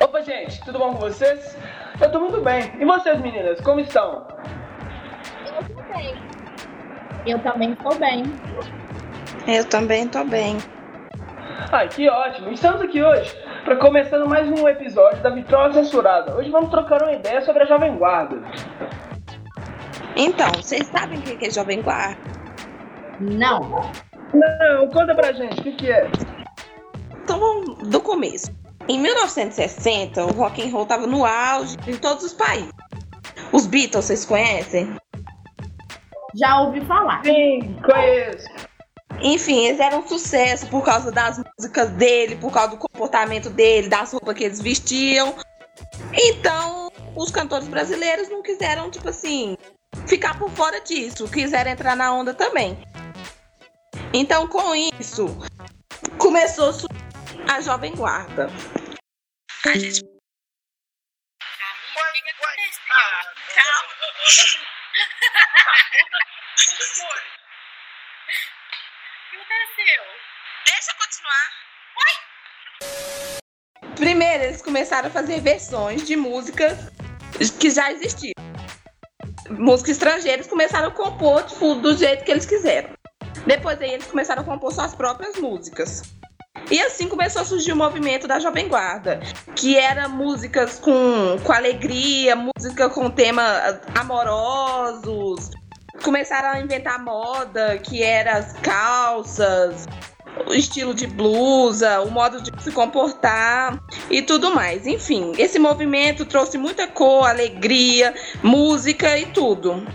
Opa, gente, tudo bom com vocês? Eu tô muito bem. E vocês, meninas, como estão? Eu tô bem. Eu também tô bem. Eu também tô bem. Ai, que ótimo. Estamos aqui hoje para começando mais um episódio da Vitrola Censurada. Hoje vamos trocar uma ideia sobre a Jovem Guarda. Então, vocês sabem o que é Jovem Guarda? Não. Não, conta pra gente, o que, que é? Então, do começo. Em 1960, o rock and roll estava no auge em todos os países. Os Beatles, vocês conhecem? Já ouvi falar. Sim, conheço. Enfim, eles eram um sucesso por causa das músicas dele, por causa do comportamento dele, das roupas que eles vestiam. Então, os cantores brasileiros não quiseram, tipo assim, ficar por fora disso, quiseram entrar na onda também. Então, com isso, começou a Jovem Guarda. A gente. O que? Calma. O que aconteceu? Deixa eu continuar. Primeiro, eles começaram a fazer versões de músicas que já existiam. Músicas estrangeiras começaram a compor tipo, do jeito que eles quiseram. Depois aí eles começaram a compor suas próprias músicas. E assim começou a surgir o movimento da Jovem Guarda, que era músicas com, com alegria, música com temas amorosos. Começaram a inventar moda, que era as calças, o estilo de blusa, o modo de se comportar e tudo mais. Enfim, esse movimento trouxe muita cor, alegria, música e tudo.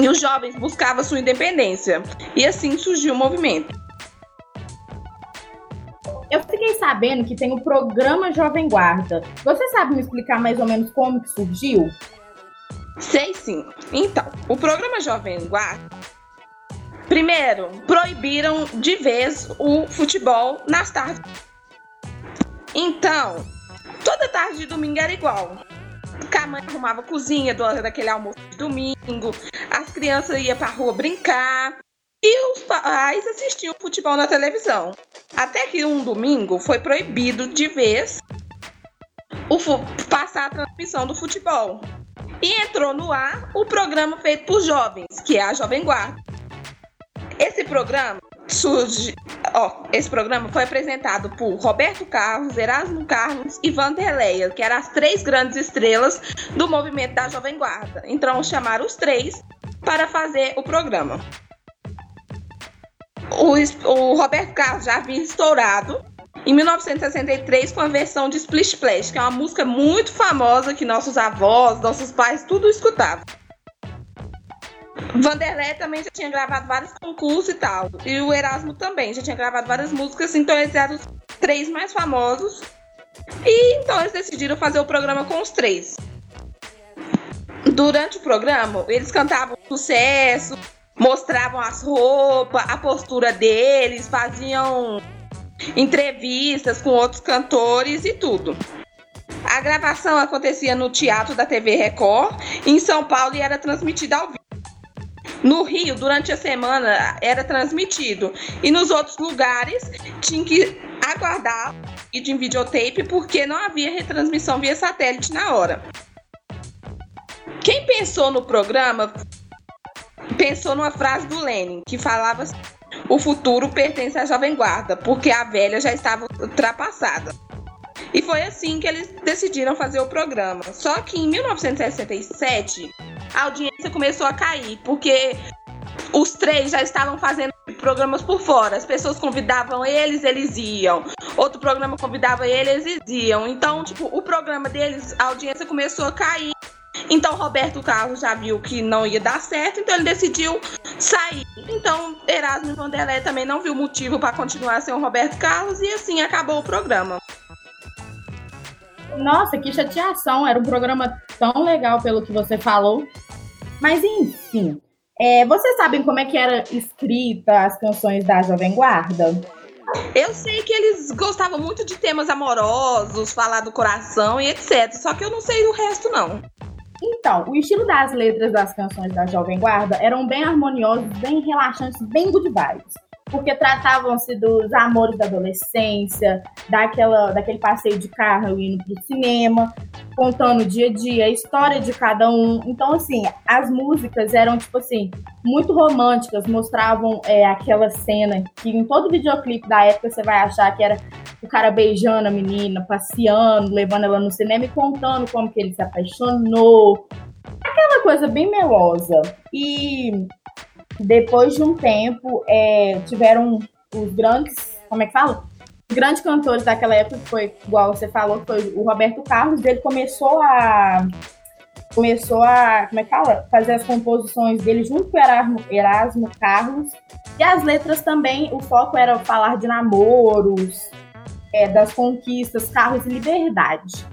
E os jovens buscavam sua independência. E assim surgiu o movimento. Fiquei sabendo que tem o programa Jovem Guarda. Você sabe me explicar mais ou menos como que surgiu? Sei sim. Então, o programa Jovem Guarda. Primeiro, proibiram de vez o futebol nas tardes. Então, toda tarde de domingo era igual. A mãe arrumava a cozinha do, daquele almoço de domingo, as crianças iam pra rua brincar e os pais assistiam futebol na televisão. Até que um domingo foi proibido de vez o passar a transmissão do futebol. E entrou no ar o programa feito por jovens, que é a Jovem Guarda. Esse programa surge, ó, esse programa foi apresentado por Roberto Carlos, Erasmo Carlos e Vanderleia, que eram as três grandes estrelas do movimento da Jovem Guarda. Então chamaram os três para fazer o programa. O, o Roberto Carlos já havia estourado em 1963 com a versão de Splish Splash, que é uma música muito famosa que nossos avós, nossos pais, tudo escutavam. Vanderlei também já tinha gravado vários concursos e tal. E o Erasmo também já tinha gravado várias músicas, então eles eram os três mais famosos. E então eles decidiram fazer o programa com os três. Durante o programa, eles cantavam sucesso, mostravam as roupas, a postura deles, faziam entrevistas com outros cantores e tudo. A gravação acontecia no Teatro da TV Record, em São Paulo, e era transmitida ao vivo. No Rio, durante a semana, era transmitido. E nos outros lugares, tinha que aguardar vídeo em videotape, porque não havia retransmissão via satélite na hora. Quem pensou no programa pensou numa frase do Lenin, que falava assim, o futuro pertence à jovem guarda, porque a velha já estava ultrapassada. E foi assim que eles decidiram fazer o programa. Só que em 1967, a audiência começou a cair, porque os três já estavam fazendo programas por fora. As pessoas convidavam eles, eles iam. Outro programa convidava eles, eles iam. Então, tipo, o programa deles, a audiência começou a cair. Então, Roberto Carlos já viu que não ia dar certo, então ele decidiu sair. Então, Erasmo Vanderlei também não viu motivo para continuar sem o Roberto Carlos e assim acabou o programa. Nossa, que chateação! Era um programa tão legal pelo que você falou. Mas enfim, é, vocês sabem como é que era escrita as canções da Jovem Guarda? Eu sei que eles gostavam muito de temas amorosos, falar do coração e etc. Só que eu não sei o resto, não. Então, o estilo das letras das canções da Jovem Guarda eram bem harmoniosos, bem relaxantes, bem good vibes. porque tratavam-se dos amores da adolescência, daquela, daquele passeio de carro indo pro cinema, contando o dia a dia, a história de cada um. Então, assim, as músicas eram, tipo assim, muito românticas, mostravam é, aquela cena que em todo videoclipe da época você vai achar que era o cara beijando a menina, passeando, levando ela no cinema e contando como que ele se apaixonou. Aquela coisa bem melosa. E depois de um tempo, é, tiveram os grandes, como é que fala? Os grandes cantores daquela época, que foi, igual você falou, que foi o Roberto Carlos, ele começou a começou a, como é que fala? Fazer as composições dele junto com Erasmo, Erasmo Carlos. E as letras também, o foco era falar de namoros, é, das conquistas, carros e liberdade.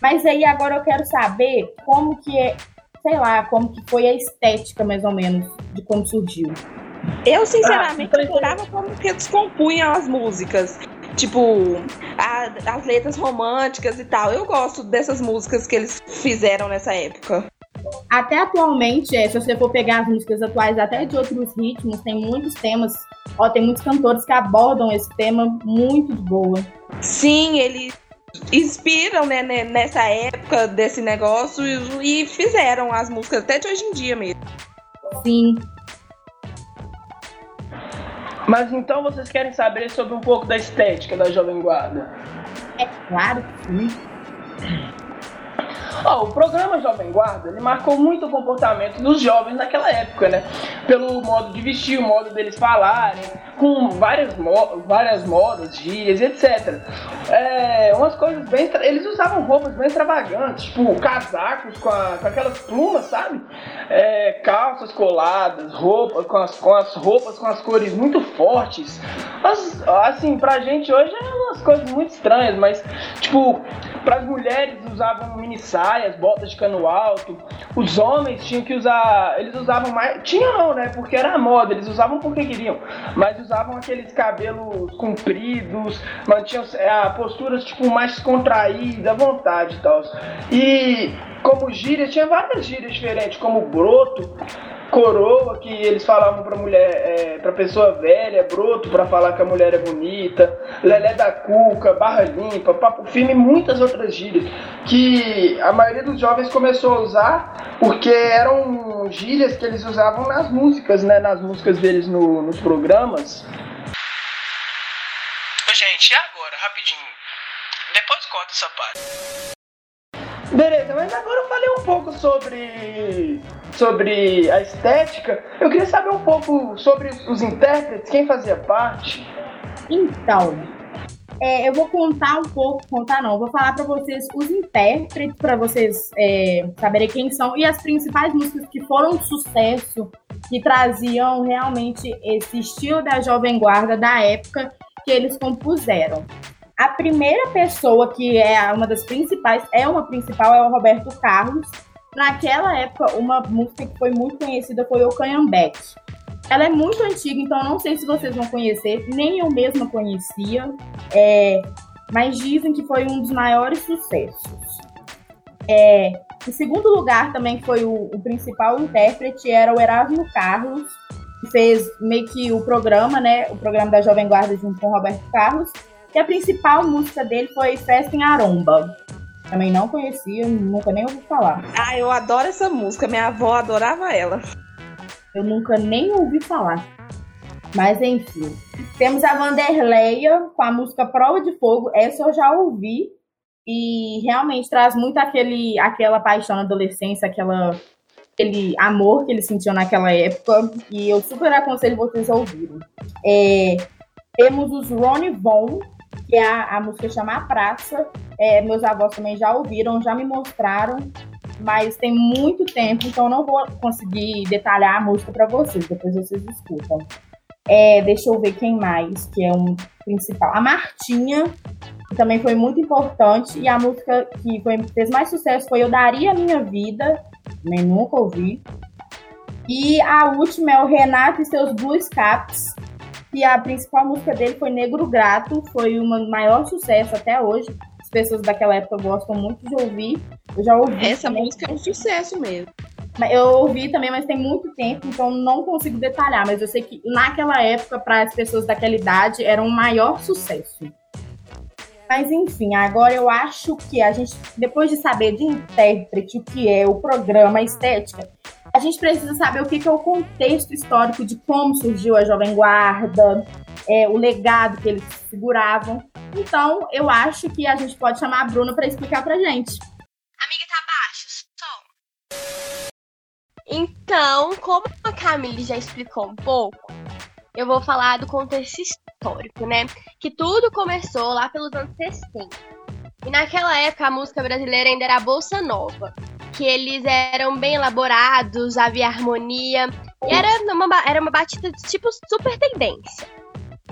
Mas aí agora eu quero saber como que é, sei lá, como que foi a estética, mais ou menos, de como surgiu. Eu, sinceramente, ah, adorava como que eles compunham as músicas. Tipo, a, as letras românticas e tal. Eu gosto dessas músicas que eles fizeram nessa época. Até atualmente, é, se você for pegar as músicas atuais, até de outros ritmos, tem muitos temas, ó, tem muitos cantores que abordam esse tema muito de boa. Sim, eles inspiram né, nessa época desse negócio e fizeram as músicas até de hoje em dia mesmo. Sim. Mas então vocês querem saber sobre um pouco da estética da Jovem Guarda? É claro que sim. O programa Jovem Guarda ele marcou muito o comportamento dos jovens naquela época, né? Pelo modo de vestir, o modo deles falarem, com várias, mo várias modas, gírias, etc. É, umas coisas bem. Eles usavam roupas bem extravagantes, tipo casacos com, a, com aquelas plumas, sabe? É, calças coladas, roupas com as, com as roupas com as cores muito fortes. Mas, assim, pra gente hoje é umas coisas muito estranhas, mas, tipo, pras mulheres usavam mini saias, botas de cano alto. Os homens tinham que usar. Eles usavam mais. Tinha não, né? Porque era a moda, eles usavam porque queriam. Mas usavam aqueles cabelos compridos, mantinham é, a posturas tipo mais contraída, à vontade e tal. E como gírias, tinha várias gírias diferentes, como broto, coroa, que eles falavam pra mulher, é, pra pessoa velha, broto, pra falar que a mulher é bonita, lelé da cuca, barra limpa, papo firme e muitas outras gírias, que a maioria dos jovens começou a usar porque eram gírias que eles usavam nas músicas, né, nas músicas deles no, nos programas. Gente, e agora, rapidinho? Depois corta essa parte. Beleza, mas agora eu falei um pouco sobre sobre a estética. Eu queria saber um pouco sobre os intérpretes, quem fazia parte. Então, é, eu vou contar um pouco, contar não, vou falar para vocês os intérpretes, para vocês é, saberem quem são, e as principais músicas que foram sucesso, que traziam realmente esse estilo da Jovem Guarda da época que eles compuseram. A primeira pessoa que é uma das principais, é uma principal, é o Roberto Carlos. Naquela época, uma música que foi muito conhecida foi o Canhambete. Ela é muito antiga, então não sei se vocês vão conhecer, nem eu mesma conhecia, é, mas dizem que foi um dos maiores sucessos. É, em segundo lugar, também foi o, o principal intérprete, era o Erasmo Carlos, que fez meio que o programa, né? O programa da Jovem Guarda junto com o Roberto Carlos. E a principal música dele foi Festa em Aromba. Também não conhecia, nunca nem ouvi falar. Ah, eu adoro essa música. Minha avó adorava ela. Eu nunca nem ouvi falar. Mas enfim. Temos a Vanderleia com a música Prova de Fogo. Essa eu já ouvi. E realmente traz muito aquele, aquela paixão na adolescência, aquela, aquele amor que eles sentiam naquela época. E eu super aconselho vocês a ouvirem. É, temos os Ronnie Von que é a, a música chama A Praça. É, meus avós também já ouviram, já me mostraram, mas tem muito tempo, então não vou conseguir detalhar a música para vocês, depois vocês escutam. É, deixa eu ver quem mais, que é um principal. A Martinha, que também foi muito importante, e a música que foi, fez mais sucesso foi Eu Daria Minha Vida, nem nunca ouvi. E a última é o Renato e seus Blue Caps, e a principal música dele foi Negro Grato, foi um maior sucesso até hoje. As pessoas daquela época gostam muito de ouvir. Eu já ouvi. Essa também. música é um sucesso mesmo. Eu ouvi também, mas tem muito tempo, então não consigo detalhar. Mas eu sei que naquela época, para as pessoas daquela idade, era um maior sucesso. Mas enfim, agora eu acho que a gente, depois de saber de intérprete, o que é o programa, a estética, a gente precisa saber o que que é o contexto histórico de como surgiu a Jovem Guarda, é, o legado que eles seguravam. Então, eu acho que a gente pode chamar a Bruna para explicar pra gente. Amiga, tá baixo, som. Então, como a Camille já explicou um pouco, eu vou falar do contexto histórico, né? Que tudo começou lá pelos anos 60. E naquela época a música brasileira ainda era bolsa nova, que eles eram bem elaborados, havia harmonia, e era uma, era uma batida de tipo super tendência.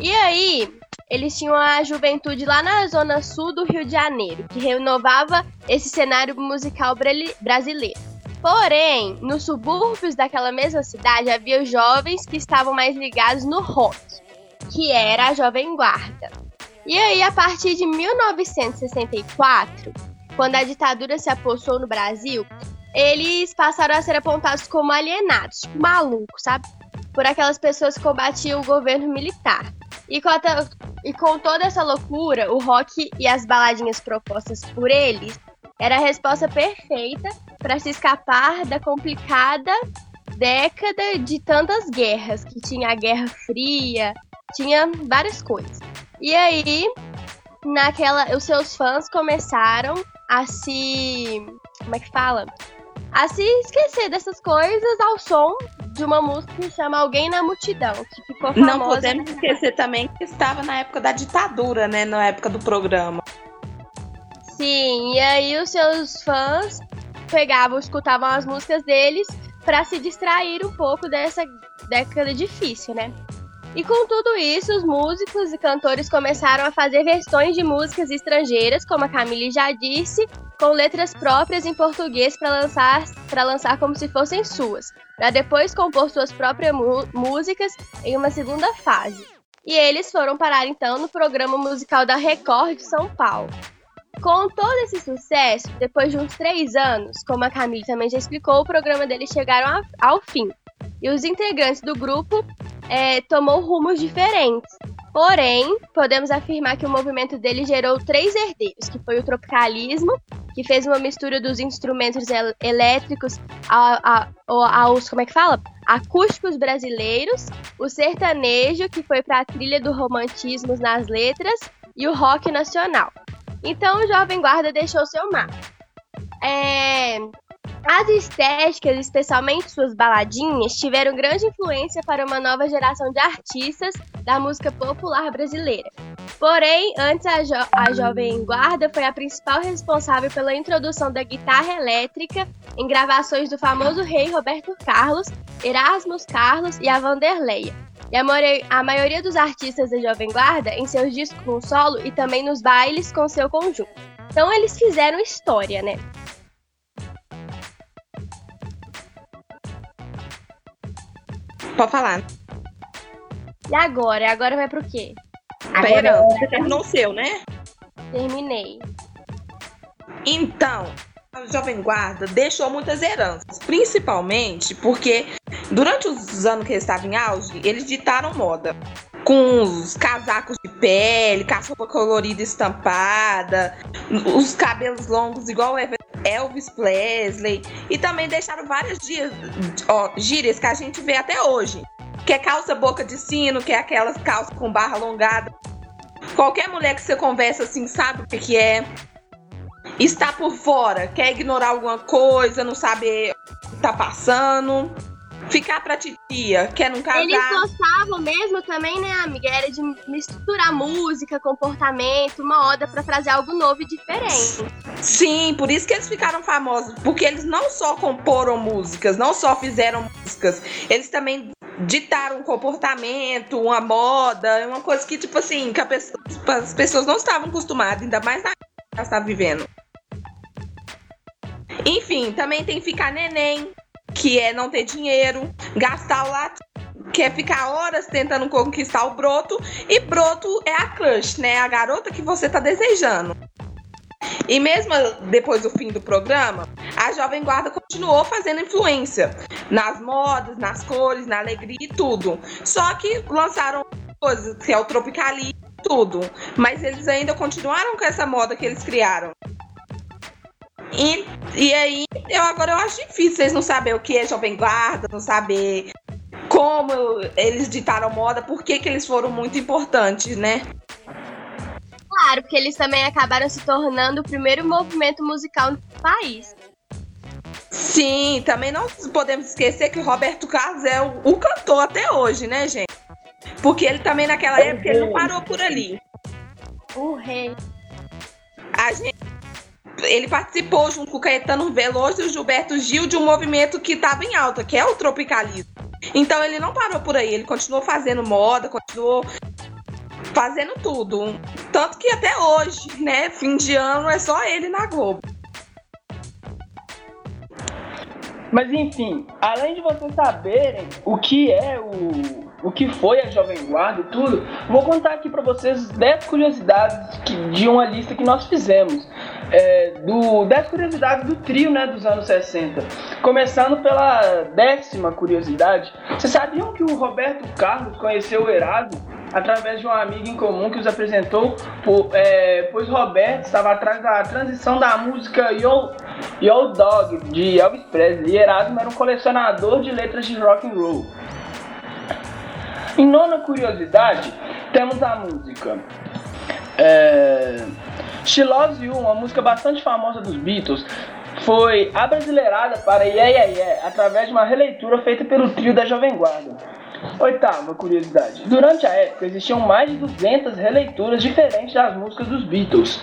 E aí, eles tinham a juventude lá na zona sul do Rio de Janeiro, que renovava esse cenário musical brasileiro. Porém, nos subúrbios daquela mesma cidade havia jovens que estavam mais ligados no rock, que era a Jovem Guarda. E aí, a partir de 1964, quando a ditadura se apossou no Brasil, eles passaram a ser apontados como alienados, tipo malucos, sabe? Por aquelas pessoas que combatiam o governo militar. E com, a e com toda essa loucura, o rock e as baladinhas propostas por eles era a resposta perfeita para se escapar da complicada década de tantas guerras, que tinha a Guerra Fria, tinha várias coisas. E aí, naquela, os seus fãs começaram a se, como é que fala? A se esquecer dessas coisas ao som de uma música que chama Alguém na Multidão, que ficou famosa. Não podemos esquecer também que estava na época da ditadura, né? Na época do programa. Sim, e aí os seus fãs pegavam, escutavam as músicas deles pra se distrair um pouco dessa década difícil, né? E com tudo isso, os músicos e cantores começaram a fazer versões de músicas estrangeiras, como a Camille já disse, com letras próprias em português para lançar, para lançar como se fossem suas, para depois compor suas próprias músicas em uma segunda fase. E eles foram parar então no programa musical da Record de São Paulo. Com todo esse sucesso, depois de uns três anos, como a Camille também já explicou, o programa deles chegaram ao fim. E os integrantes do grupo é, tomou rumos diferentes. Porém, podemos afirmar que o movimento dele gerou três herdeiros, que foi o tropicalismo, que fez uma mistura dos instrumentos el- elétricos a- a- ao- aos, como é que fala? Acústicos brasileiros, o sertanejo, que foi para a trilha do romantismo nas letras, e o rock nacional. Então o Jovem Guarda deixou seu marco. É, As estéticas, especialmente suas baladinhas, tiveram grande influência para uma nova geração de artistas da música popular brasileira. Porém, antes a, jo- a Jovem Guarda foi a principal responsável pela introdução da guitarra elétrica em gravações do famoso rei Roberto Carlos, Erasmus Carlos e a Vanderleia. E a, a maioria dos artistas da Jovem Guarda em seus discos com solo e também nos bailes com seu conjunto. Então eles fizeram história, né? Pode falar. E agora? Agora vai pro quê? Pera, você terminou o seu, né? Terminei. Então, a Jovem Guarda deixou muitas heranças, principalmente porque durante os anos que eles estavam em auge, eles ditaram moda. Com os casacos de pele, com a roupa colorida estampada, os cabelos longos igual Ev- Elvis Presley. E também deixaram várias dias, ó, gírias que a gente vê até hoje. Que é calça boca de sino, que é aquelas calças com barra alongada. Qualquer mulher que você conversa assim sabe o que, que é está por fora, quer ignorar alguma coisa, não saber o que tá passando, ficar pra titia, quer não casar. Eles gostavam mesmo também, né, amiga? Era de misturar música, comportamento, uma oda pra trazer algo novo e diferente. Sim, por isso que eles ficaram famosos, porque eles não só comporam músicas, não só fizeram músicas, eles também ditaram um comportamento, uma moda, uma coisa que, tipo assim, que a pessoa- as pessoas não estavam acostumadas, ainda mais na que elas estavam vivendo. Enfim, também tem ficar neném, que é não ter dinheiro, gastar o latim, que é ficar horas tentando conquistar o broto, e broto é a crush, né? A garota que você tá desejando. E mesmo depois do fim do programa, a Jovem Guarda continuou fazendo influência nas modas, nas cores, na alegria e tudo. Só que lançaram coisas, que é o Tropicali e tudo. Mas eles ainda continuaram com essa moda que eles criaram. E, e aí, eu agora eu acho difícil vocês não saber o que é Jovem Guarda, não saber como eles ditaram moda, por que, que eles foram muito importantes, né? Claro, porque eles também acabaram se tornando o primeiro movimento musical no país. Sim, também não podemos esquecer que o Roberto Carlos é o, o cantor até hoje, né, gente? Porque ele também naquela época ele não parou por ali. O rei. A gente, ele participou junto com o Caetano Veloso e o Gilberto Gil de um movimento que estava em alta, que é o tropicalismo. Então ele não parou por aí, ele continuou fazendo moda, continuou fazendo tudo. Tanto que até hoje, né, fim de ano é só ele na Globo. Mas enfim, além de vocês saberem o que é o, o que foi a Jovem Guarda e tudo, vou contar aqui para vocês 10 curiosidades que, de uma lista que nós fizemos. É, do 10 curiosidades do trio né, dos anos 60. Começando pela décima curiosidade. Vocês sabiam que o Roberto Carlos conheceu o Erasmo através de um amigo em comum que os apresentou, por, é, pois Roberto estava atrás da transição da música Yo, Yo Dog de Elvis Presley e Erasmo era um colecionador de letras de rock and roll. Em nona curiosidade, temos a música é, She Loves You, uma música bastante famosa dos Beatles, foi abrasileirada para Yeah Yeah Yeah através de uma releitura feita pelo trio da Jovem Guarda. Oitava curiosidade. Durante a época existiam mais de 200 releituras diferentes das músicas dos Beatles.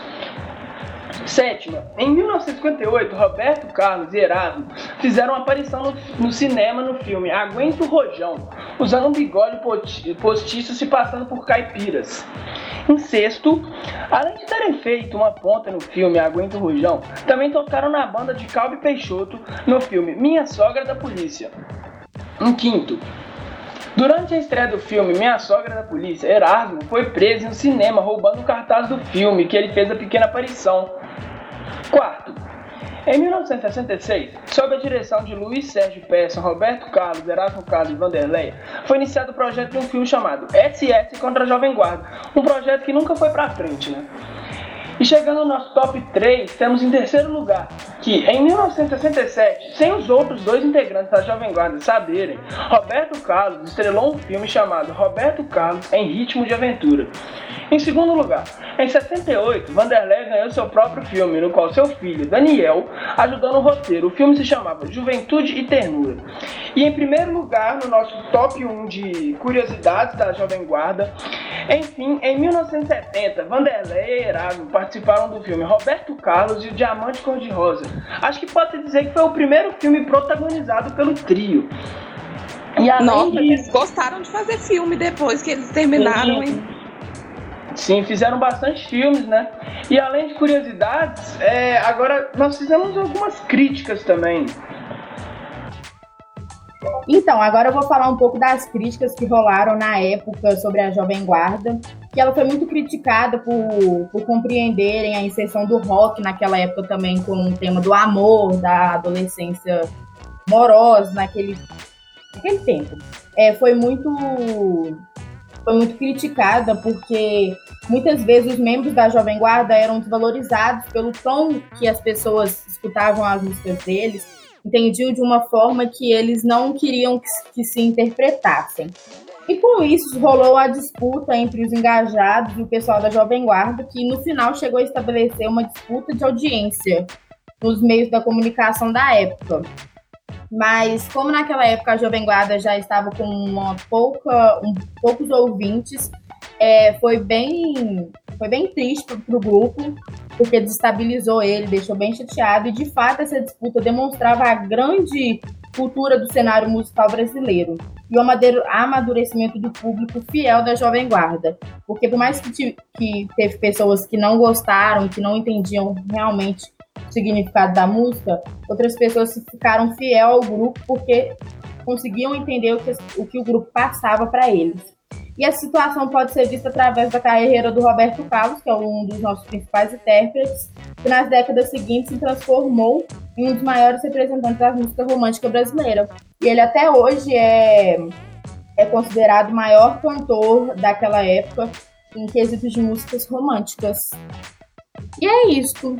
Sétima, em 1958, Roberto Carlos e Erasmo fizeram aparição no, no, cinema no filme Aguento Rojão, usando um bigode postiço se passando por caipiras. Em sexto, além de terem feito uma ponta no filme Aguento Rojão, também tocaram na banda de Calbi Peixoto no filme Minha Sogra da Polícia. Em quinto, Durante a estreia do filme Minha Sogra da Polícia, Erasmo foi preso no cinema roubando o cartaz do filme que ele fez a pequena aparição. Quarto, em 1966, sob a direção de Luiz Sérgio Persson, Roberto Carlos, Erasmo Carlos e Vanderlei, foi iniciado o projeto de um filme chamado SS contra a Jovem Guarda, um projeto que nunca foi pra frente, né? E chegando no nosso top 3, temos em terceiro lugar que, em 1967, sem os outros dois integrantes da Jovem Guarda saberem, Roberto Carlos estrelou um filme chamado Roberto Carlos em Ritmo de Aventura. Em segundo lugar, em 68, Vanderlei ganhou seu próprio filme, no qual seu filho, Daniel, ajudou no roteiro. O filme se chamava Juventude e Ternura. E em primeiro lugar, no nosso top 1 de curiosidades da Jovem Guarda, enfim, em 1970, Vanderlei e Erasmo participaram do filme Roberto Carlos e o Diamante Cor-de-Rosa. Acho que pode dizer que foi o primeiro filme protagonizado pelo trio. E além Nossa, de... eles gostaram de fazer filme depois que eles terminaram. Sim, sim fizeram bastante filmes, né? E além de curiosidades, é, agora nós fizemos algumas críticas também. Então, agora eu vou falar um pouco das críticas que rolaram na época sobre a Jovem Guarda, que ela foi muito criticada por, por compreenderem a inserção do rock naquela época também com o tema do amor, da adolescência morosa naquele, naquele tempo. É, foi muito foi muito criticada porque muitas vezes os membros da Jovem Guarda eram desvalorizados pelo tom que as pessoas escutavam as músicas deles entendiam de uma forma que eles não queriam que, que se interpretassem. E com isso rolou a disputa entre os engajados e o pessoal da Jovem Guarda, que no final chegou a estabelecer uma disputa de audiência nos meios da comunicação da época. Mas como naquela época a Jovem Guarda já estava com uma pouca, um, poucos ouvintes, é, foi bem foi bem triste para o grupo, porque desestabilizou ele, deixou bem chateado, e de fato essa disputa demonstrava a grande cultura do cenário musical brasileiro e o amadurecimento do público fiel da Jovem Guarda. Porque por mais que, que teve pessoas que não gostaram, que não entendiam realmente o significado da música, outras pessoas ficaram fiel ao grupo porque conseguiam entender o que o, que o grupo passava para eles. E essa situação pode ser vista através da carreira do Roberto Carlos, que é um dos nossos principais intérpretes, que nas décadas seguintes se transformou em um dos maiores representantes da música romântica brasileira. E ele até hoje é, é considerado o maior cantor daquela época em quesitos de músicas românticas. E é isso.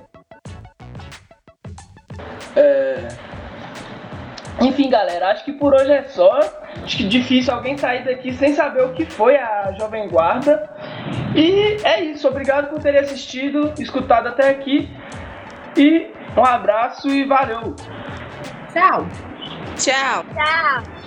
É... Enfim, galera, acho que por hoje é só. Acho que difícil alguém sair daqui sem saber o que foi a Jovem Guarda. E é isso. Obrigado por terem assistido, escutado até aqui. E um abraço e valeu! Tchau! Tchau! Tchau!